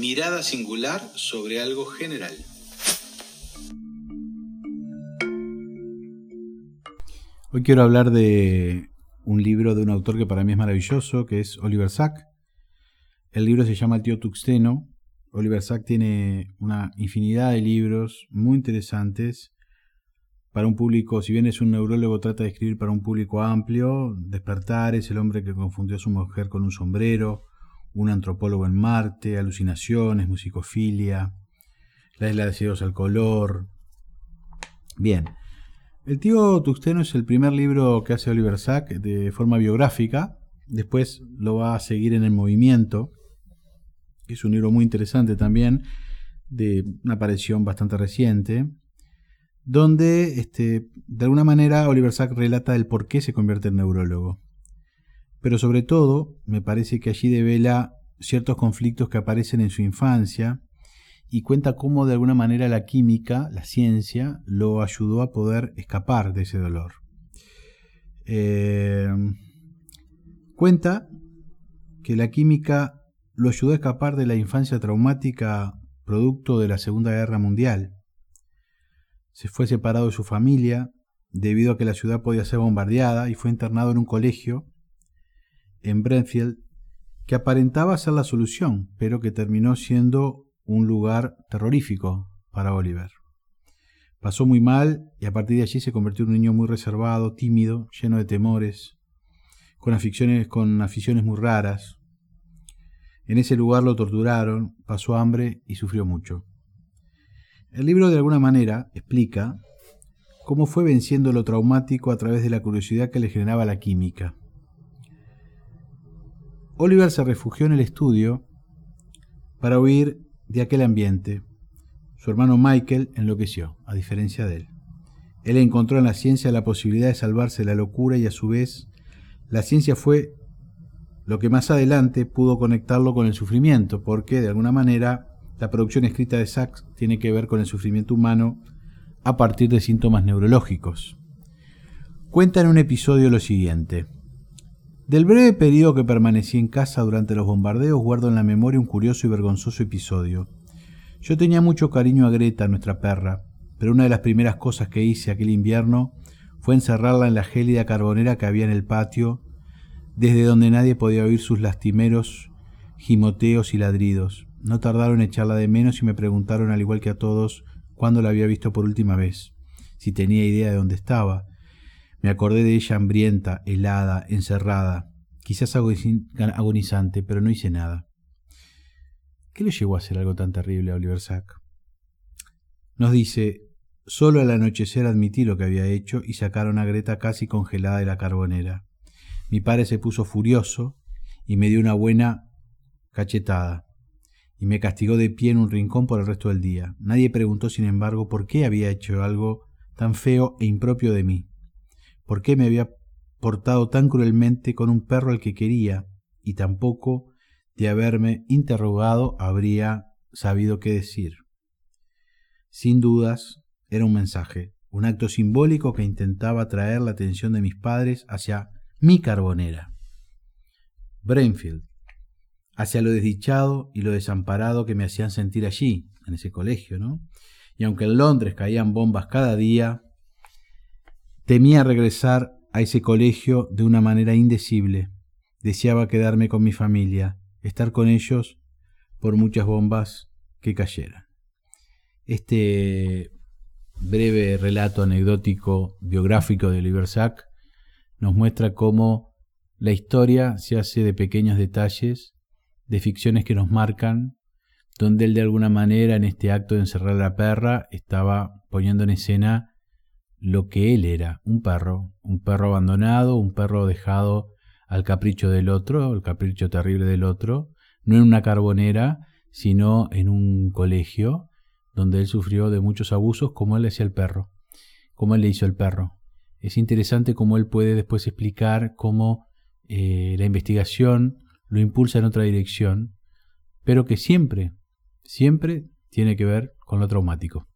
Mirada singular sobre algo general. Hoy quiero hablar de un libro de un autor que para mí es maravilloso, que es Oliver Sack. El libro se llama El tío Tuxteno. Oliver Sack tiene una infinidad de libros muy interesantes para un público, si bien es un neurólogo, trata de escribir para un público amplio. Despertar es el hombre que confundió a su mujer con un sombrero, un antropólogo en Marte, alucinaciones, musicofilia, la isla de ciegos al color. Bien, el tío Tuxteno es el primer libro que hace Oliver Sack de forma biográfica. Después lo va a seguir en El Movimiento, es un libro muy interesante también, de una aparición bastante reciente, donde este, de alguna manera Oliver Sack relata el por qué se convierte en neurólogo. Pero sobre todo, me parece que allí devela ciertos conflictos que aparecen en su infancia y cuenta cómo de alguna manera la química, la ciencia, lo ayudó a poder escapar de ese dolor. Eh, cuenta que la química lo ayudó a escapar de la infancia traumática producto de la Segunda Guerra Mundial. Se fue separado de su familia debido a que la ciudad podía ser bombardeada y fue internado en un colegio en Brentfield que aparentaba ser la solución, pero que terminó siendo un lugar terrorífico para Oliver. Pasó muy mal y a partir de allí se convirtió en un niño muy reservado, tímido, lleno de temores, con aficiones, con aficiones muy raras. En ese lugar lo torturaron, pasó hambre y sufrió mucho. El libro de alguna manera explica cómo fue venciendo lo traumático a través de la curiosidad que le generaba la química. Oliver se refugió en el estudio para huir de aquel ambiente. Su hermano Michael enloqueció, a diferencia de él. Él encontró en la ciencia la posibilidad de salvarse de la locura y a su vez la ciencia fue lo que más adelante pudo conectarlo con el sufrimiento, porque de alguna manera la producción escrita de Sachs tiene que ver con el sufrimiento humano a partir de síntomas neurológicos. Cuenta en un episodio lo siguiente. Del breve periodo que permanecí en casa durante los bombardeos guardo en la memoria un curioso y vergonzoso episodio. Yo tenía mucho cariño a Greta, nuestra perra, pero una de las primeras cosas que hice aquel invierno fue encerrarla en la gélida carbonera que había en el patio, desde donde nadie podía oír sus lastimeros gimoteos y ladridos. No tardaron en echarla de menos y me preguntaron, al igual que a todos, cuándo la había visto por última vez, si tenía idea de dónde estaba, me acordé de ella hambrienta, helada, encerrada, quizás agonizante, pero no hice nada. ¿Qué le llevó a hacer algo tan terrible a Oliver Sack? Nos dice, solo al anochecer admití lo que había hecho y sacaron a Greta casi congelada de la carbonera. Mi padre se puso furioso y me dio una buena cachetada y me castigó de pie en un rincón por el resto del día. Nadie preguntó, sin embargo, por qué había hecho algo tan feo e impropio de mí por qué me había portado tan cruelmente con un perro al que quería, y tampoco de haberme interrogado habría sabido qué decir. Sin dudas, era un mensaje, un acto simbólico que intentaba atraer la atención de mis padres hacia mi carbonera. Brainfield, hacia lo desdichado y lo desamparado que me hacían sentir allí, en ese colegio, ¿no? Y aunque en Londres caían bombas cada día, Temía regresar a ese colegio de una manera indecible. Deseaba quedarme con mi familia, estar con ellos por muchas bombas que cayeran. Este breve relato anecdótico biográfico de Oliver Sack nos muestra cómo la historia se hace de pequeños detalles, de ficciones que nos marcan, donde él de alguna manera en este acto de encerrar a la perra estaba poniendo en escena lo que él era, un perro, un perro abandonado, un perro dejado al capricho del otro, al capricho terrible del otro, no en una carbonera, sino en un colegio donde él sufrió de muchos abusos como él le hacía el perro, como él le hizo el perro. Es interesante cómo él puede después explicar cómo eh, la investigación lo impulsa en otra dirección, pero que siempre, siempre tiene que ver con lo traumático.